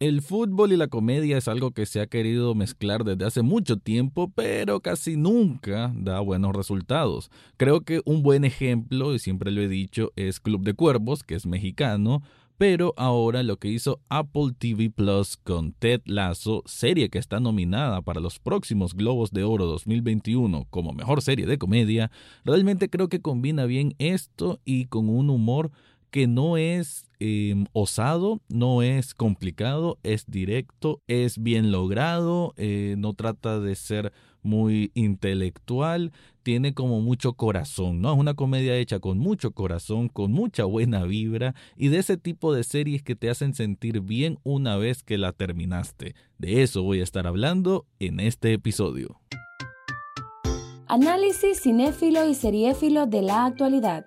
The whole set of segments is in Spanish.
El fútbol y la comedia es algo que se ha querido mezclar desde hace mucho tiempo, pero casi nunca da buenos resultados. Creo que un buen ejemplo, y siempre lo he dicho, es Club de Cuervos, que es mexicano, pero ahora lo que hizo Apple TV Plus con Ted Lasso, serie que está nominada para los próximos Globos de Oro 2021 como mejor serie de comedia, realmente creo que combina bien esto y con un humor que no es em, osado, no es complicado, es directo, es bien logrado, eh, no trata de ser muy intelectual, tiene como mucho corazón, ¿no? Es una comedia hecha con mucho corazón, con mucha buena vibra y de ese tipo de series que te hacen sentir bien una vez que la terminaste. De eso voy a estar hablando en este episodio. Análisis cinéfilo y seriéfilo de la actualidad.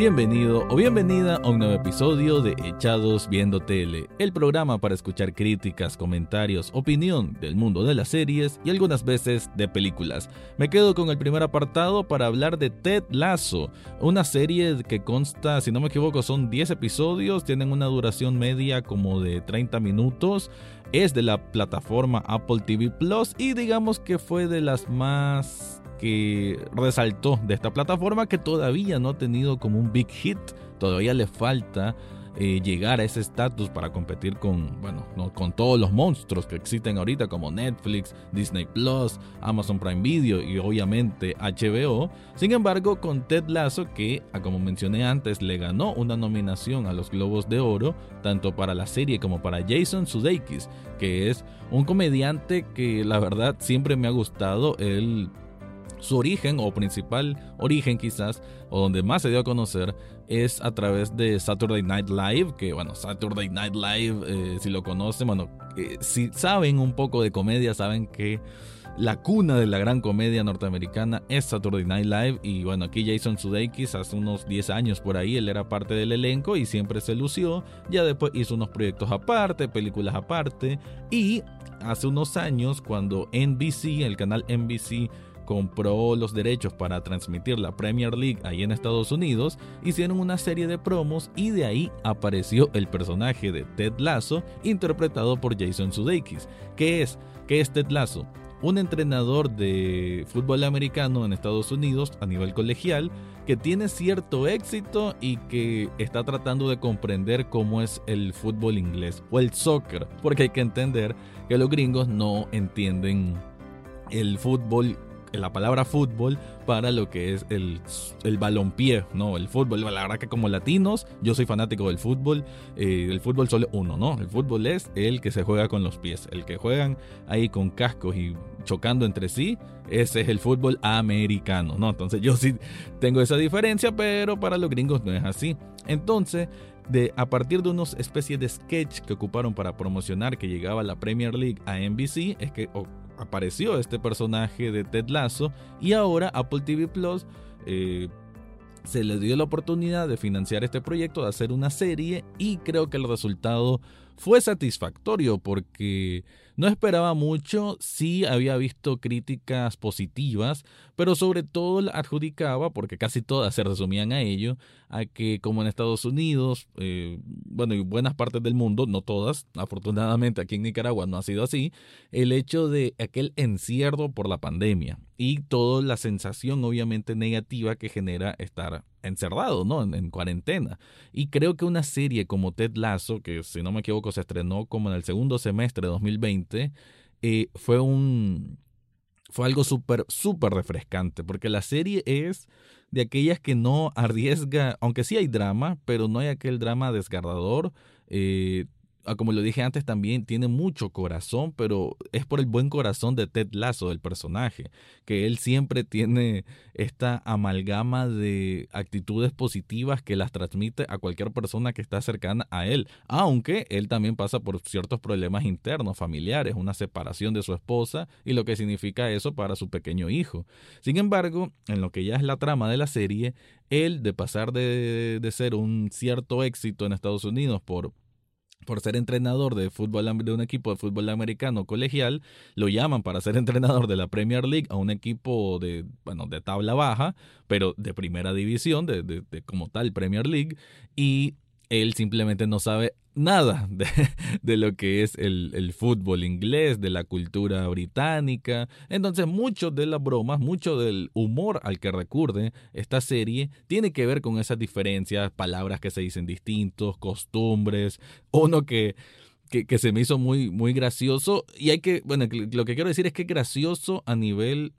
Bienvenido o bienvenida a un nuevo episodio de Echados Viendo Tele, el programa para escuchar críticas, comentarios, opinión del mundo de las series y algunas veces de películas. Me quedo con el primer apartado para hablar de Ted Lasso, una serie que consta, si no me equivoco, son 10 episodios, tienen una duración media como de 30 minutos, es de la plataforma Apple TV Plus y digamos que fue de las más que resaltó de esta plataforma que todavía no ha tenido como un big hit, todavía le falta eh, llegar a ese estatus para competir con, bueno, con todos los monstruos que existen ahorita como Netflix, Disney Plus, Amazon Prime Video y obviamente HBO. Sin embargo, con Ted Lasso, que ah, como mencioné antes, le ganó una nominación a los Globos de Oro, tanto para la serie como para Jason Sudeikis, que es un comediante que la verdad siempre me ha gustado. Él su origen o principal origen quizás, o donde más se dio a conocer, es a través de Saturday Night Live, que bueno, Saturday Night Live, eh, si lo conocen, bueno, eh, si saben un poco de comedia, saben que la cuna de la gran comedia norteamericana es Saturday Night Live y bueno, aquí Jason Sudeikis hace unos 10 años por ahí, él era parte del elenco y siempre se lució, ya después hizo unos proyectos aparte, películas aparte y hace unos años cuando NBC, el canal NBC compró los derechos para transmitir la Premier League ahí en Estados Unidos, hicieron una serie de promos y de ahí apareció el personaje de Ted Lasso interpretado por Jason Sudeikis. ¿Qué es? ¿Qué es Ted Lasso? Un entrenador de fútbol americano en Estados Unidos a nivel colegial que tiene cierto éxito y que está tratando de comprender cómo es el fútbol inglés o el soccer, porque hay que entender que los gringos no entienden el fútbol la palabra fútbol para lo que es el, el balompié, ¿no? El fútbol. La verdad que como latinos, yo soy fanático del fútbol. Eh, el fútbol solo uno, ¿no? El fútbol es el que se juega con los pies. El que juegan ahí con cascos y chocando entre sí, ese es el fútbol americano, ¿no? Entonces yo sí tengo esa diferencia, pero para los gringos no es así. Entonces, de, a partir de unos especies de sketch que ocuparon para promocionar que llegaba la Premier League a NBC, es que apareció este personaje de Ted Lasso y ahora Apple TV Plus eh, se le dio la oportunidad de financiar este proyecto, de hacer una serie y creo que el resultado fue satisfactorio porque no esperaba mucho, sí había visto críticas positivas, pero sobre todo la adjudicaba, porque casi todas se resumían a ello, a que como en Estados Unidos, eh, bueno, y buenas partes del mundo, no todas, afortunadamente aquí en Nicaragua no ha sido así, el hecho de aquel encierro por la pandemia y toda la sensación obviamente negativa que genera estar encerrado, ¿no? En, en, cuarentena. Y creo que una serie como Ted Lasso, que si no me equivoco se estrenó como en el segundo semestre de 2020, eh, fue un... Fue algo súper, súper refrescante, porque la serie es de aquellas que no arriesga, aunque sí hay drama, pero no hay aquel drama desgarrador. Eh, como lo dije antes, también tiene mucho corazón, pero es por el buen corazón de Ted Lasso, del personaje, que él siempre tiene esta amalgama de actitudes positivas que las transmite a cualquier persona que está cercana a él, aunque él también pasa por ciertos problemas internos, familiares, una separación de su esposa y lo que significa eso para su pequeño hijo. Sin embargo, en lo que ya es la trama de la serie, él de pasar de, de ser un cierto éxito en Estados Unidos por por ser entrenador de fútbol de un equipo de fútbol americano colegial, lo llaman para ser entrenador de la Premier League a un equipo de, bueno, de tabla baja, pero de primera división, de, de, de como tal Premier League, y él simplemente no sabe nada de, lo que es el, fútbol inglés, de la cultura británica. Entonces, mucho de las bromas, mucho del humor al que recurre esta serie tiene que ver con esas diferencias, palabras que se dicen distintos, costumbres, uno que, que, que se me hizo muy, muy gracioso. Y hay que, bueno, lo que quiero decir es que gracioso a nivel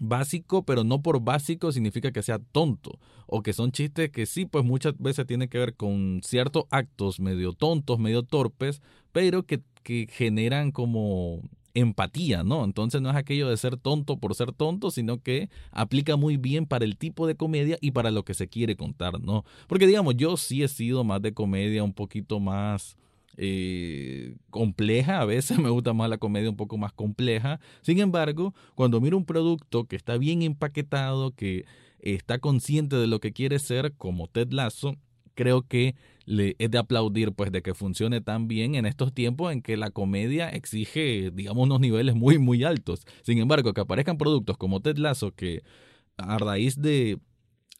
básico, pero no por básico significa que sea tonto. O que son chistes que sí, pues muchas veces tienen que ver con ciertos actos medio tontos, medio torpes, pero que, que generan como empatía, ¿no? Entonces no es aquello de ser tonto por ser tonto, sino que aplica muy bien para el tipo de comedia y para lo que se quiere contar, ¿no? Porque digamos, yo sí he sido más de comedia, un poquito más eh, compleja, a veces me gusta más la comedia un poco más compleja. Sin embargo, cuando miro un producto que está bien empaquetado, que está consciente de lo que quiere ser, como Ted Lasso, creo que le es de aplaudir pues de que funcione tan bien en estos tiempos en que la comedia exige, digamos, unos niveles muy muy altos. Sin embargo, que aparezcan productos como Ted Lasso que a raíz de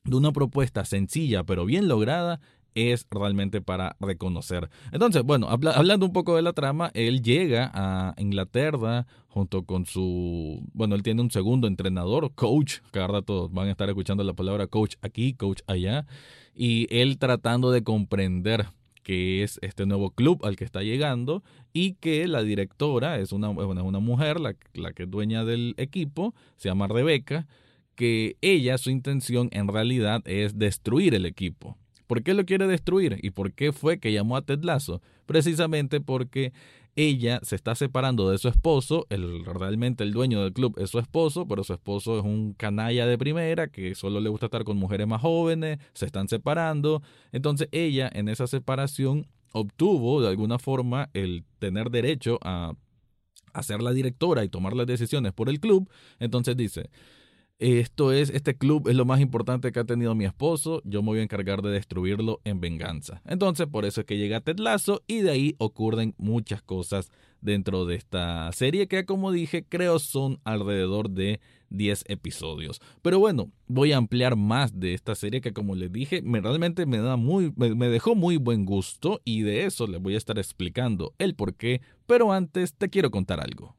de una propuesta sencilla pero bien lograda es realmente para reconocer. Entonces, bueno, hablando un poco de la trama, él llega a Inglaterra junto con su, bueno, él tiene un segundo entrenador, coach, cada rato van a estar escuchando la palabra coach aquí, coach allá, y él tratando de comprender qué es este nuevo club al que está llegando y que la directora es una, una mujer, la, la que es dueña del equipo, se llama Rebeca, que ella, su intención en realidad es destruir el equipo ¿Por qué lo quiere destruir? ¿Y por qué fue que llamó a Ted Lasso? Precisamente porque ella se está separando de su esposo, el, realmente el dueño del club es su esposo, pero su esposo es un canalla de primera que solo le gusta estar con mujeres más jóvenes, se están separando, entonces ella en esa separación obtuvo de alguna forma el tener derecho a, a ser la directora y tomar las decisiones por el club, entonces dice, esto es, este club es lo más importante que ha tenido mi esposo, yo me voy a encargar de destruirlo en venganza. Entonces, por eso es que llega Ted y de ahí ocurren muchas cosas dentro de esta serie que, como dije, creo son alrededor de 10 episodios. Pero bueno, voy a ampliar más de esta serie que, como les dije, me, realmente me, da muy, me dejó muy buen gusto y de eso les voy a estar explicando el por qué. Pero antes te quiero contar algo.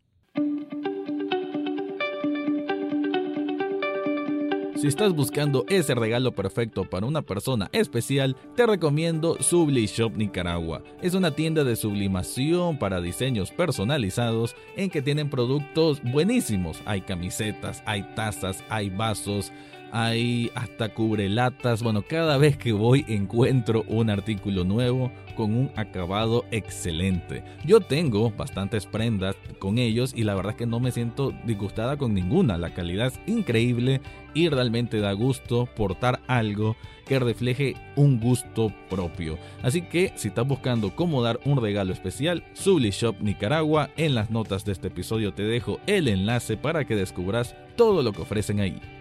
Si estás buscando ese regalo perfecto para una persona especial, te recomiendo Subli Shop Nicaragua. Es una tienda de sublimación para diseños personalizados en que tienen productos buenísimos. Hay camisetas, hay tazas, hay vasos, hay hasta cubrelatas. Bueno, cada vez que voy encuentro un artículo nuevo con un acabado excelente. Yo tengo bastantes prendas con ellos y la verdad es que no me siento disgustada con ninguna. La calidad es increíble y realmente da gusto portar algo que refleje un gusto propio. Así que si estás buscando cómo dar un regalo especial, Subli Shop Nicaragua, en las notas de este episodio te dejo el enlace para que descubras todo lo que ofrecen ahí.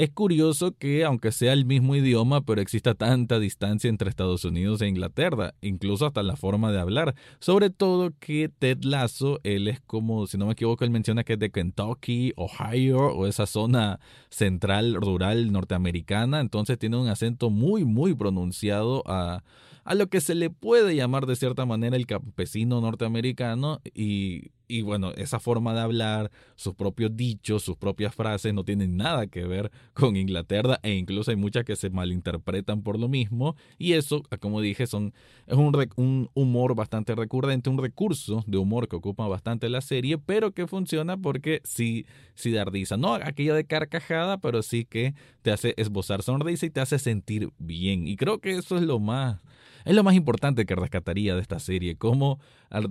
Es curioso que, aunque sea el mismo idioma, pero exista tanta distancia entre Estados Unidos e Inglaterra, incluso hasta la forma de hablar. Sobre todo que Ted Lasso, él es como, si no me equivoco, él menciona que es de Kentucky, Ohio, o esa zona central rural norteamericana, entonces tiene un acento muy, muy pronunciado a a lo que se le puede llamar de cierta manera el campesino norteamericano y, y bueno, esa forma de hablar, sus propios dichos, sus propias frases no tienen nada que ver con Inglaterra e incluso hay muchas que se malinterpretan por lo mismo y eso, como dije, son, es un, un humor bastante recurrente, un recurso de humor que ocupa bastante la serie, pero que funciona porque sí, sí da risa, no aquello de carcajada, pero sí que te hace esbozar sonrisa y te hace sentir bien. Y creo que eso es lo más es lo más importante que rescataría de esta serie, cómo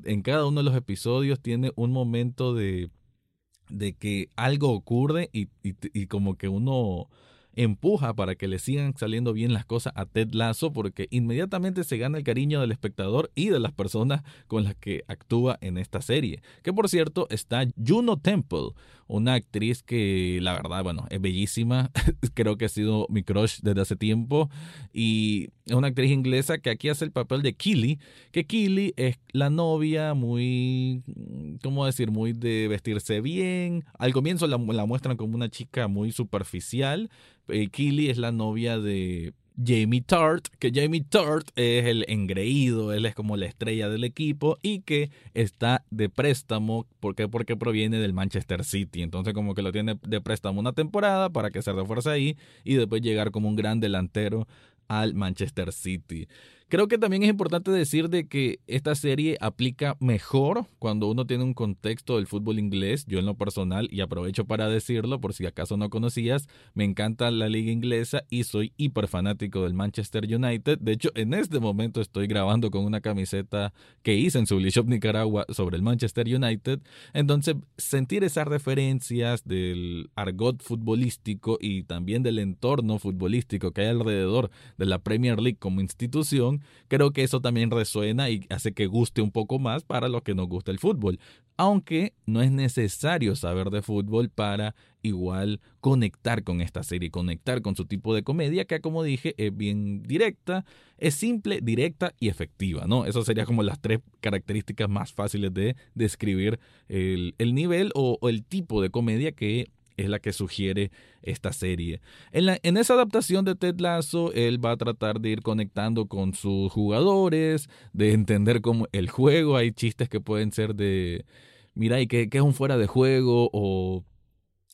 en cada uno de los episodios tiene un momento de, de que algo ocurre y, y, como que uno empuja para que le sigan saliendo bien las cosas a Ted Lasso porque inmediatamente se gana el cariño del espectador y de las personas con las que actúa en esta serie. Que por cierto está Juno Temple, una actriz que la verdad, bueno, es bellísima, creo que ha sido mi crush desde hace tiempo y es una actriz inglesa que aquí hace el papel de Killy, que Killy es la novia muy, ¿cómo decir? Muy de vestirse bien. Al comienzo la, la muestran como una chica muy superficial. Eh, Killy es la novia de Jamie Tart, que Jamie Tart es el engreído, él es como la estrella del equipo y que está de préstamo, ¿por qué? Porque proviene del Manchester City, entonces como que lo tiene de préstamo una temporada para que se refuerce ahí y después llegar como un gran delantero al Manchester City. Creo que también es importante decir de que esta serie aplica mejor cuando uno tiene un contexto del fútbol inglés. Yo en lo personal, y aprovecho para decirlo por si acaso no conocías, me encanta la liga inglesa y soy hiper fanático del Manchester United. De hecho, en este momento estoy grabando con una camiseta que hice en Sublishop Nicaragua sobre el Manchester United. Entonces, sentir esas referencias del argot futbolístico y también del entorno futbolístico que hay alrededor de la Premier League como institución creo que eso también resuena y hace que guste un poco más para los que nos gusta el fútbol. Aunque no es necesario saber de fútbol para igual conectar con esta serie, conectar con su tipo de comedia, que como dije es bien directa, es simple, directa y efectiva, ¿no? Esas serían como las tres características más fáciles de describir el, nivel o el tipo de comedia que es la que sugiere esta serie. En, la, en esa adaptación de Ted Lasso, él va a tratar de ir conectando con sus jugadores, de entender cómo el juego, hay chistes que pueden ser de, mira, ¿y qué, qué es un fuera de juego? O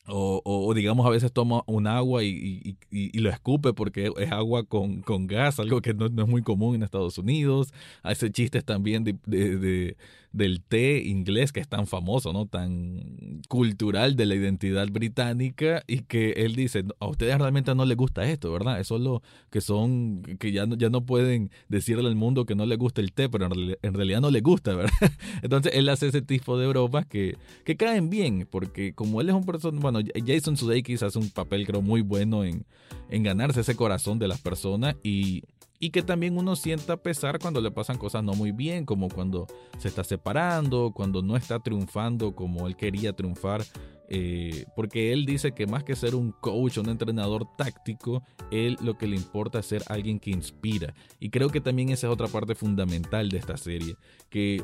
o, digamos a veces toma un agua y, y, lo escupe porque es agua con, con gas, algo que no, no, es muy común en Estados Unidos. Hace chistes también de, del té inglés que es tan famoso, ¿no? Tan cultural de la identidad británica y que él dice, a ustedes realmente no les gusta esto, ¿verdad? Es lo que son, que ya no, ya no pueden decirle al mundo que no les gusta el té, pero en, realidad no les gusta, ¿verdad? Entonces él hace ese tipo de bromas que, que caen bien porque como él es un persona, bueno, Jason Sudeikis hace un papel creo muy bueno en, en ganarse ese corazón de las personas y, y que también uno sienta pesar cuando le pasan cosas no muy bien, como cuando se está separando, cuando no está triunfando como él quería triunfar. Eh, porque él dice que más que ser un coach, un entrenador táctico, él lo que le importa es ser alguien que inspira. Y creo que también esa es otra parte fundamental de esta serie, que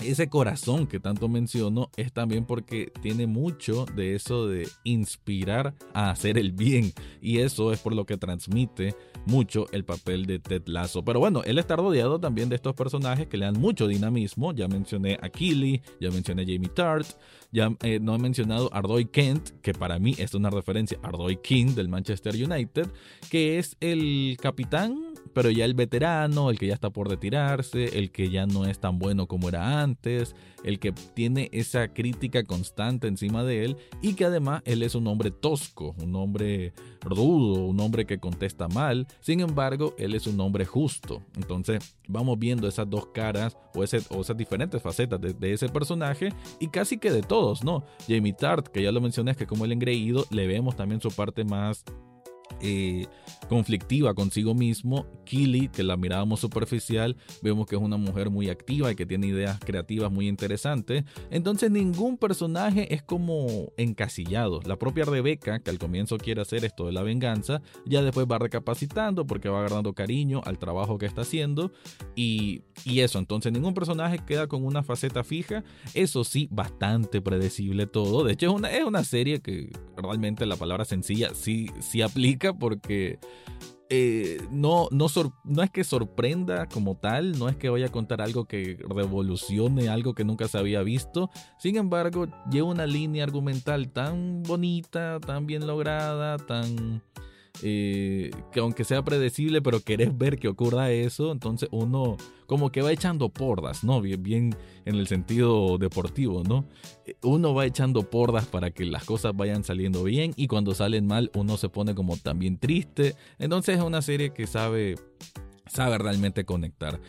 ese corazón que tanto menciono es también porque tiene mucho de eso de inspirar a hacer el bien y eso es por lo que transmite mucho el papel de Ted Lasso. Pero bueno, él está rodeado también de estos personajes que le dan mucho dinamismo. Ya mencioné a Killy, ya mencioné a Jamie Tart, ya eh, no he mencionado a Ardoy Kent, que para mí es una referencia a Ardoy King del Manchester United, que es el capitán pero ya el veterano, el que ya está por retirarse, el que ya no es tan bueno como era antes, el que tiene esa crítica constante encima de él y que además él es un hombre tosco, un hombre rudo, un hombre que contesta mal, sin embargo él es un hombre justo. Entonces vamos viendo esas dos caras o, esas diferentes facetas de, ese personaje y casi que de todos, ¿no? Jamie Tart, que ya lo mencioné, es que como el engreído le vemos también su parte más eh, conflictiva consigo mismo. Killy, que la mirábamos superficial, vemos que es una mujer muy activa y que tiene ideas creativas muy interesantes. Entonces ningún personaje es como encasillado. La propia Rebeca, que al comienzo quiere hacer esto de la venganza, ya después va recapacitando porque va agarrando cariño al trabajo que está haciendo. Y, y eso, entonces ningún personaje queda con una faceta fija. Eso sí, bastante predecible todo. De hecho, es una, es una serie que realmente la palabra sencilla sí, sí aplica porque eh, no, no, no es que sorprenda como tal, no es que vaya a contar algo que revolucione algo que nunca se había visto. Sin embargo, lleva una línea argumental tan bonita, tan bien lograda, tan eh, que aunque sea predecible, pero querés ver que ocurra eso, entonces uno como que va echando pordas, ¿no? Bien, en el sentido deportivo, ¿no? Eh, uno va echando pordas para que las cosas vayan saliendo bien y cuando salen mal uno se pone como también triste. Entonces es una serie que sabe, sabe realmente conectar.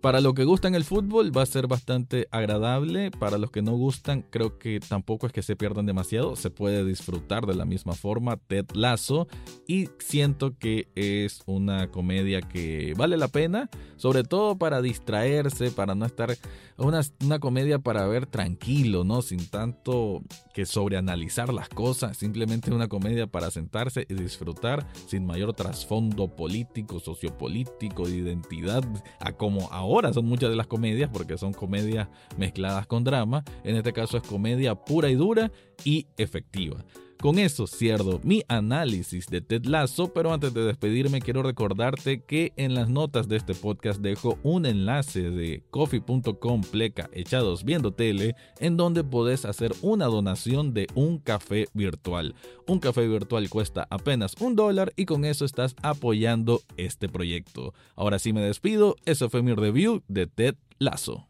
Para los que gustan el fútbol va a ser bastante agradable, para los que no gustan creo que tampoco es que se pierdan demasiado, se puede disfrutar de la misma forma Ted Lasso. Y siento que es una comedia que vale la pena, sobre todo para distraerse, para no estar una, una comedia para ver tranquilo, ¿no? Sin tanto que sobreanalizar las cosas, simplemente una comedia para sentarse y disfrutar sin mayor trasfondo político, sociopolítico, de identidad, a como ahora son muchas de las comedias, porque son comedias mezcladas con drama, en este caso es comedia pura y dura y efectiva. Con eso cierro mi análisis de Ted Lasso, pero antes de despedirme quiero recordarte que en las notas de este podcast dejo un enlace de coffee.com pleca echados viendo tele en donde podés hacer una donación de un café virtual. Un café virtual cuesta apenas un dólar y con eso estás apoyando este proyecto. Ahora sí me despido, eso fue mi review de Ted Lasso.